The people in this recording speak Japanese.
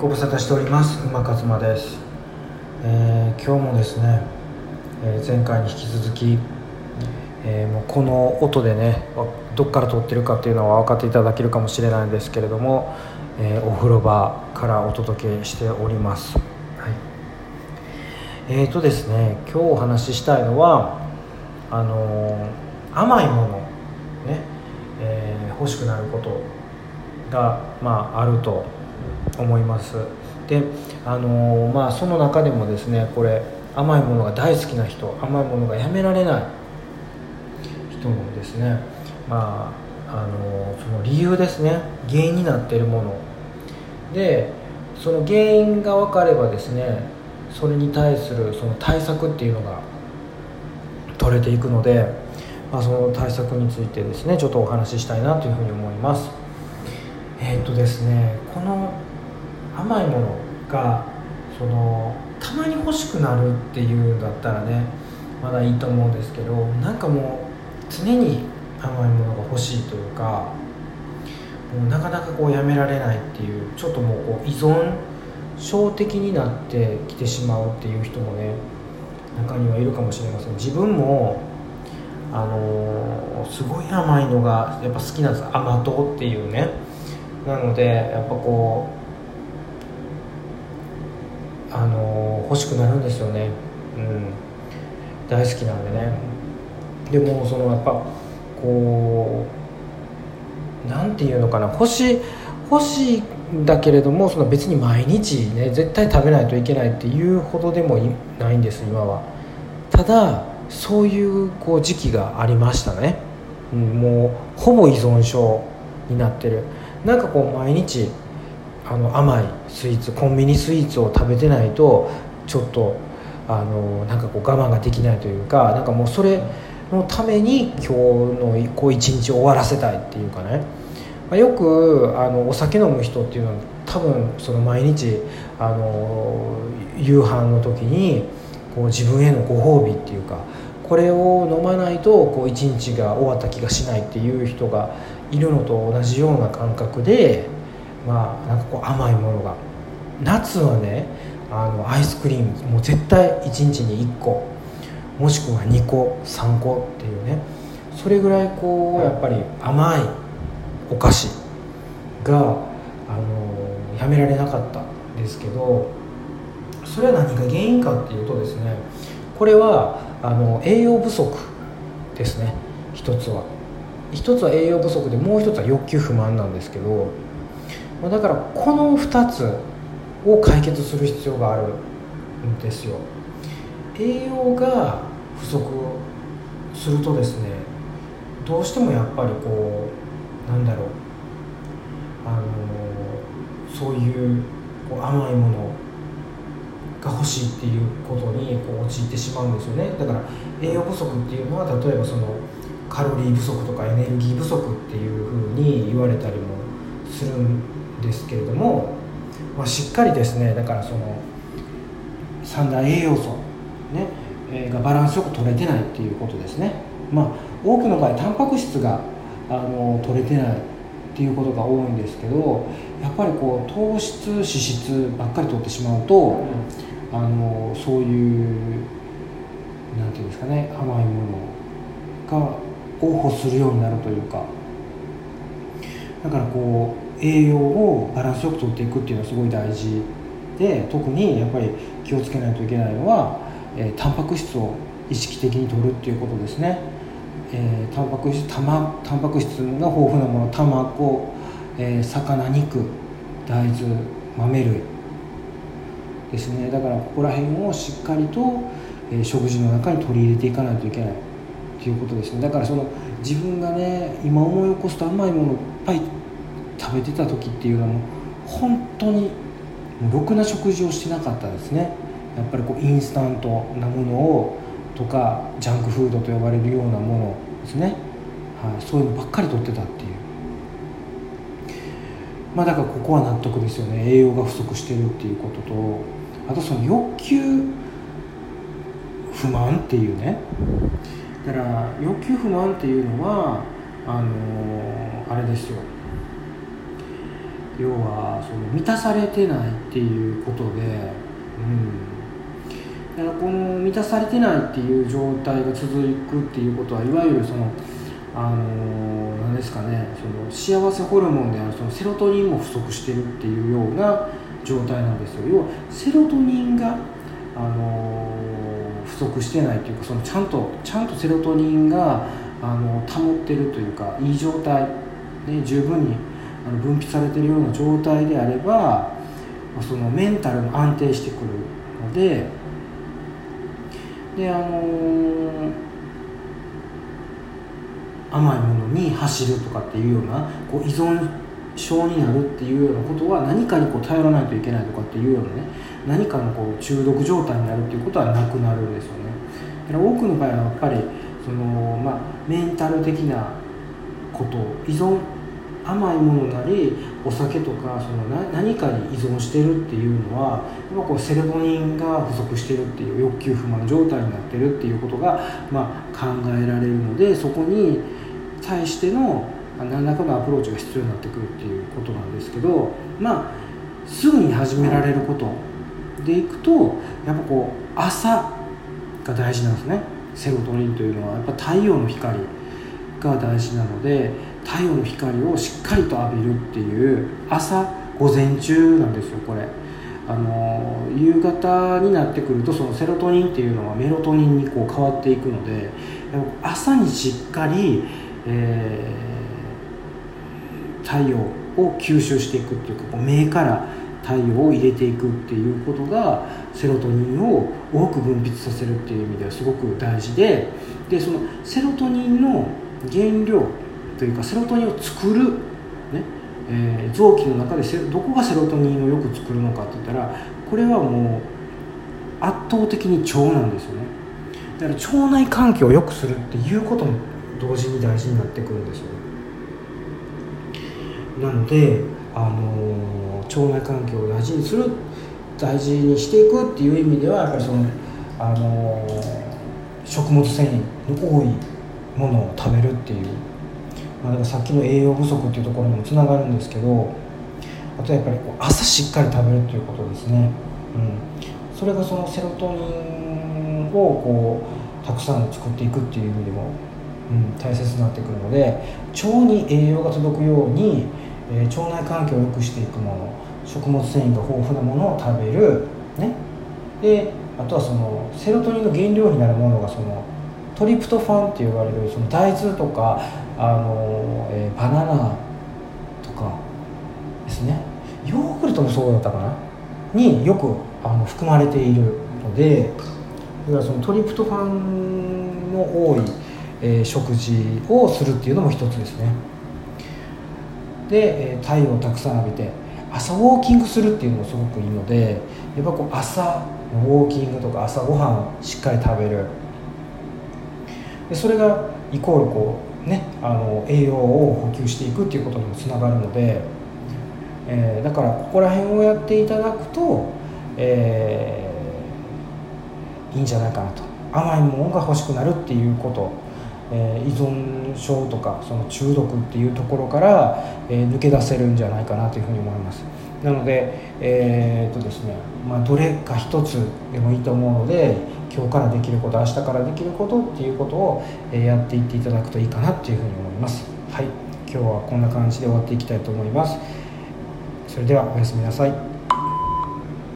ご無沙汰しております。馬勝間です、えー、今日もですね、えー、前回に引き続き、えー、もうこの音でねどっから撮ってるかっていうのは分かっていただけるかもしれないんですけれども、えお風呂場からお届けしております、はい、えーとですね今日お話ししたいのはあの甘いものね、え欲しくなることが、まあ、あると思います。であのまあその中でもですねこれ甘いものが大好きな人甘いものがやめられない人のですねまああのその理由ですね。原因になっているもの。でその原因が分かればですねそれに対するその対策っていうのが取れていくので、まあ、その対策についてですねちょっとお話ししたいなというふうに思います。えー、っとですねこの甘いものがそのたまに欲しくなるっていうんだったらねまだいいと思うんですけどなんかもう常に甘いものが欲しいというかもうなかなかこうやめられないっていうちょっともうこう依存症的になってきてしまうっていう人もね中にはいるかもしれません。自分もあのー、すごい甘いのがやっぱ好きなんです。甘党っていうね。なのでやっぱこうあの欲しくなるんですよね、うん、大好きなんでね。でもそのやっぱこうなんていうのかな。欲しい欲しいだけれどもその別に毎日ね絶対食べないといけないっていうほどでもないんです今は。ただそういうこう時期がありましたね、うん、もうほぼ依存症になってる。なんかこう毎日あの甘いスイーツコンビニスイーツを食べてないとちょっとあのなんかこう我慢ができないというかなんかもうそれのために今日のこう一日終わらせたいっていうかね、まあ、よくあのお酒飲む人っていうのは多分その毎日あの夕飯の時にこう自分へのご褒美っていうかこれを飲まないとこう一日が終わった気がしないっていう人がいるのと同じような感覚で。まあなんかこう甘いものが夏はねあのアイスクリームもう絶対1日に1個もしくは2個3個っていうね。それぐらいこうやっぱり甘いお菓子があのやめられなかったんですけどそれは何が原因かっていうとですねこれはあの栄養不足ですね。一つは。一つは栄養不足でもう一つは欲求不満なんですけどだからこの2つを解決する必要があるんですよ。栄養が不足するとですねどうしてもやっぱりこうなんだろう。あのそういうこう甘いものが欲しいっていうことにこう陥ってしまうんですよね。だから栄養不足っていうのは例えばそのカロリー不足とかエネルギー不足っていうふうに言われたりもするんですけれども、まあ、しっかりですねだからその三大栄養素、ねえー、がバランスよく取れてないっていうことですね、まあ、多くの場合タンパク質があの取れてないっていうことが多いんですけどやっぱりこう糖質脂質ばっかり取ってしまうと、あのそういうなんていうんですかね甘いものがを欲するようになるというか。だからこう栄養をバランスよくとっていくっていうのはすごい大事で特にやっぱり気をつけないといけないのは、えー、タンパク質を意識的に取るっていうことですね、えー、タンパク質タマタンパク質が豊富なもの卵、えー、魚肉大豆豆類ですね。だからここら辺をしっかりと、えー、食事の中に取り入れていかないといけないっていうことですね。だからその自分がね今思い起こすと甘いものいっぱい食べてた時っていうのも本当にろくな食事をしてなかったですね。やっぱりこうインスタントなものをとかジャンクフードと呼ばれるようなものですね、はい、そういうのばっかりとってたっていう。まあだからここは納得ですよね。栄養が不足してるっていうこととあとその欲求不満っていうね。だから欲求不満っていうのはあのー、あれですよ。要はその満たされてないっていうことで、うん、だからこの満たされてないっていう状態が続くっていうことはいわゆるそのあの何ですかねその幸せホルモンであるそのセロトニンも不足してるっていうような状態なんですよ。要はセロトニンがあの不足してないというかそのちゃんとちゃんとセロトニンがあの保ってるというかいい状態で十分にあの分泌されてるような状態であればそのメンタルも安定してくるのでであの甘いものに走るとかっていうようなこう依存症になるっていうようなことは何かにこう頼らないといけないとかっていうようなね何かのこう中毒状態になるっていうことはなくなるんですよね。だから多くの場合はやっぱりその、まあ、メンタル的なこと依存甘いものなりお酒とかその何かに依存してるっていうのはやっぱこうセロトニンが不足してるっていう欲求不満状態になってるっていうことが、まあ、考えられるのでそこに対しての何らかのアプローチが必要になってくるっていうことなんですけどまあすぐに始められることでいくとやっぱこう朝が大事なんですね。セロトニンというのは。やっぱ太陽の光が大事なので太陽の光をしっかりと浴びるっていう朝午前中なんですよこれ。あの夕方になってくるとそのセロトニンっていうのはメロトニンにこう変わっていくので朝にしっかり、えー、太陽を吸収していくっていうかこう目から太陽を入れていくっていうことがセロトニンを多く分泌させるっていう意味ではすごく大事ででそのセロトニンの原料というかセロトニンを作る、ねえー、臓器の中でどこがセロトニンをよく作るのかって言ったらこれはもう圧倒的に腸なんですよね。だから腸内環境を良くするっていうことも同時に大事になってくるんですよね。なので、あのー、腸内環境を大事にする大事にしていくっていう意味ではやっぱりその、あのー、食物繊維の多いものを食べるっていうまあ、だからさっきの栄養不足っていうところにもつながるんですけどあとはやっぱり朝しっかり食べるっていうことですね、うん、それがそのセロトニンをこうたくさん作っていくっていう意味でも、うん、大切になってくるので腸に栄養が届くように、えー、腸内環境を良くしていくもの食物繊維が豊富なものを食べる、ね、であとはそのセロトニンの原料になるものがそのトリプトファンって言われるその大豆とかあの、えー、バナナとかですね。ヨーグルトもそうだったかな？によくあの含まれているのでだからそのトリプトファンの多い、えー、食事をするっていうのも一つですね。で、えー、太陽をたくさん浴びて朝ウォーキングするっていうのもすごくいいのでやっぱこう朝のウォーキングとか朝ごはんしっかり食べる。でそれがイコールこうねあの栄養を補給していくっていうことにもつながるので、えー、だからここら辺をやっていただくと、えー、いいんじゃないかなと。甘いものが欲しくなるっていうこと、えー、依存症とかその中毒っていうところから、え抜け出せるんじゃないかなというふうに思います。なのでえー、っとですねまあ、どれか一つでもいいと思うので今日からできること明日からできることっていうことをやっていっていただくといいかなっていうふうに思います。はい。今日はこんな感じで終わっていきたいと思います。それではおやすみなさい。